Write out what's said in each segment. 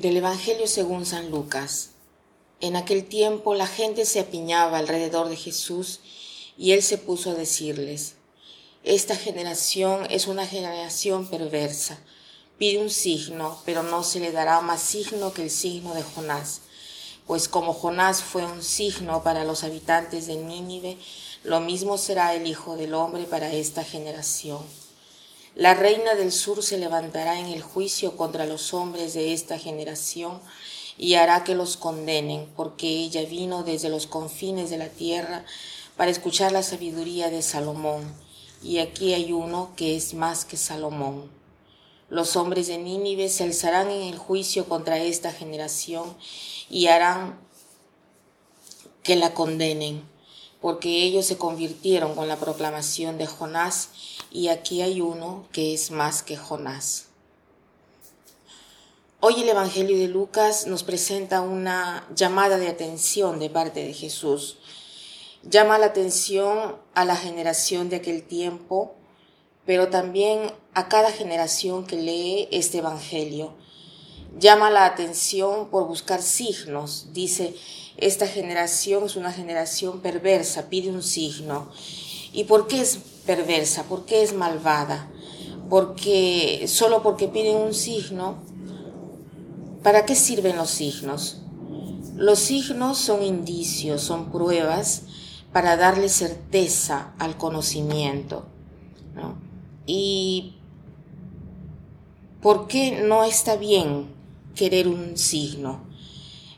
Del Evangelio según San Lucas. En aquel tiempo la gente se apiñaba alrededor de Jesús y él se puso a decirles, Esta generación es una generación perversa. Pide un signo, pero no se le dará más signo que el signo de Jonás. Pues como Jonás fue un signo para los habitantes de Nínive, lo mismo será el Hijo del Hombre para esta generación. La reina del sur se levantará en el juicio contra los hombres de esta generación y hará que los condenen, porque ella vino desde los confines de la tierra para escuchar la sabiduría de Salomón, y aquí hay uno que es más que Salomón. Los hombres de Nínive se alzarán en el juicio contra esta generación y harán que la condenen, porque ellos se convirtieron con la proclamación de Jonás y aquí hay uno que es más que Jonás. Hoy el Evangelio de Lucas nos presenta una llamada de atención de parte de Jesús. Llama la atención a la generación de aquel tiempo, pero también a cada generación que lee este Evangelio. Llama la atención por buscar signos. Dice, esta generación es una generación perversa, pide un signo. ¿Y por qué es perversa? ¿Por qué es malvada? Porque solo porque piden un signo, ¿para qué sirven los signos? Los signos son indicios, son pruebas para darle certeza al conocimiento. ¿Y por qué no está bien querer un signo?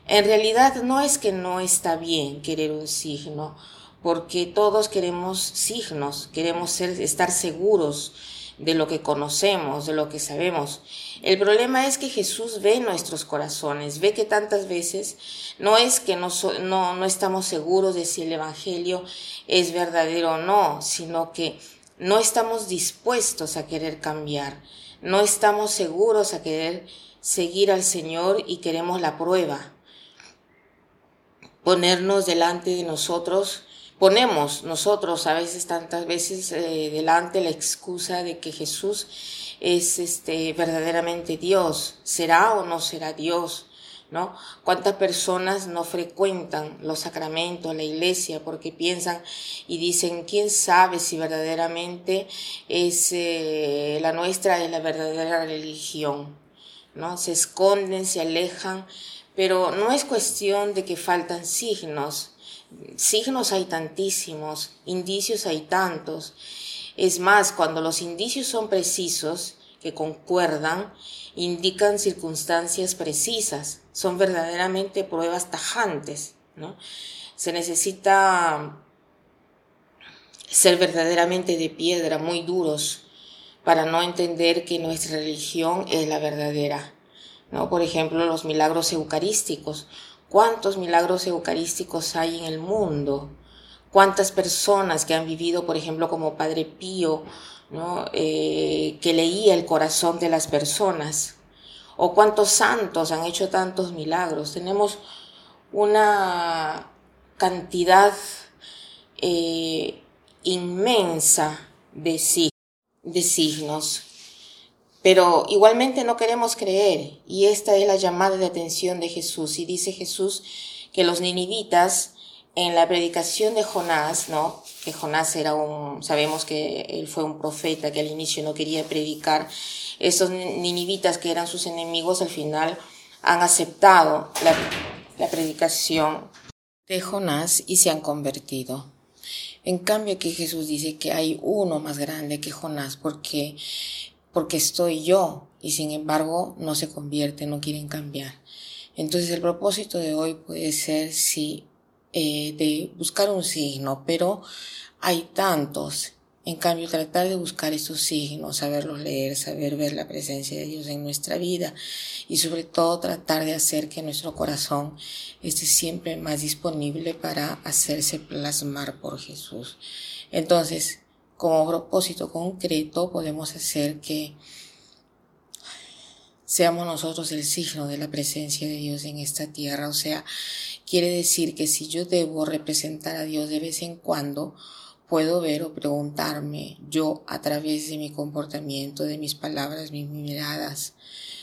En realidad no es que no está bien querer un signo, porque todos queremos signos, queremos ser, estar seguros de lo que conocemos, de lo que sabemos. El problema es que Jesús ve nuestros corazones, ve que tantas veces no es que no, no, no estamos seguros de si el Evangelio es verdadero o no, sino que no estamos dispuestos a querer cambiar, no estamos seguros a querer seguir al Señor y queremos la prueba. Ponernos delante de nosotros. Ponemos nosotros a veces tantas veces eh, delante la excusa de que Jesús es este verdaderamente Dios, será o no será Dios, ¿no? ¿Cuántas personas no frecuentan los sacramentos, la iglesia, porque piensan y dicen, quién sabe si verdaderamente es eh, la nuestra es la verdadera religión, ¿no? Se esconden, se alejan, pero no es cuestión de que faltan signos, signos hay tantísimos, indicios hay tantos. Es más, cuando los indicios son precisos, que concuerdan, indican circunstancias precisas, son verdaderamente pruebas tajantes, ¿no? Se necesita ser verdaderamente de piedra, muy duros, para no entender que nuestra religión es la verdadera. ¿no? Por ejemplo, los milagros eucarísticos cuántos milagros eucarísticos hay en el mundo, cuántas personas que han vivido, por ejemplo, como Padre Pío, ¿no? Eh, que leía el corazón de las personas, o cuántos santos han hecho tantos milagros. Tenemos una cantidad eh, inmensa de, de signos pero igualmente no queremos creer, y esta es la llamada de atención de Jesús. Y dice Jesús que los ninivitas, en la predicación de Jonás, ¿no? Que Jonás era un, sabemos que él fue un profeta que al inicio no quería predicar. Esos ninivitas que eran sus enemigos al final han aceptado la, la predicación de Jonás y se han convertido. En cambio aquí Jesús dice que hay uno más grande que Jonás porque porque estoy yo y sin embargo no se convierte, no quieren cambiar. Entonces el propósito de hoy puede ser sí eh, de buscar un signo, pero hay tantos. En cambio, tratar de buscar esos signos, saberlos leer, saber ver la presencia de Dios en nuestra vida y sobre todo tratar de hacer que nuestro corazón esté siempre más disponible para hacerse plasmar por Jesús. Entonces, como propósito concreto podemos hacer que seamos nosotros el signo de la presencia de Dios en esta tierra. O sea, quiere decir que si yo debo representar a Dios de vez en cuando, puedo ver o preguntarme yo a través de mi comportamiento, de mis palabras, mis miradas,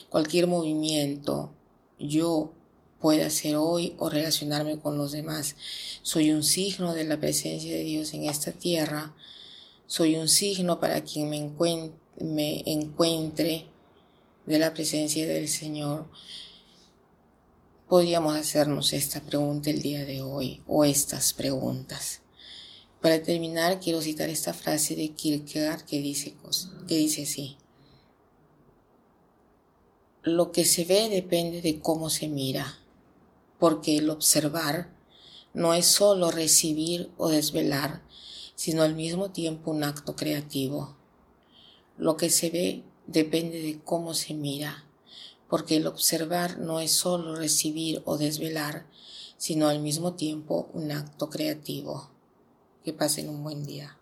cualquier movimiento, yo pueda hacer hoy o relacionarme con los demás. Soy un signo de la presencia de Dios en esta tierra. Soy un signo para quien me, me encuentre de la presencia del Señor. Podríamos hacernos esta pregunta el día de hoy o estas preguntas. Para terminar, quiero citar esta frase de Kierkegaard que dice, que dice así. Lo que se ve depende de cómo se mira, porque el observar no es solo recibir o desvelar, sino al mismo tiempo un acto creativo. Lo que se ve depende de cómo se mira, porque el observar no es solo recibir o desvelar, sino al mismo tiempo un acto creativo. Que pasen un buen día.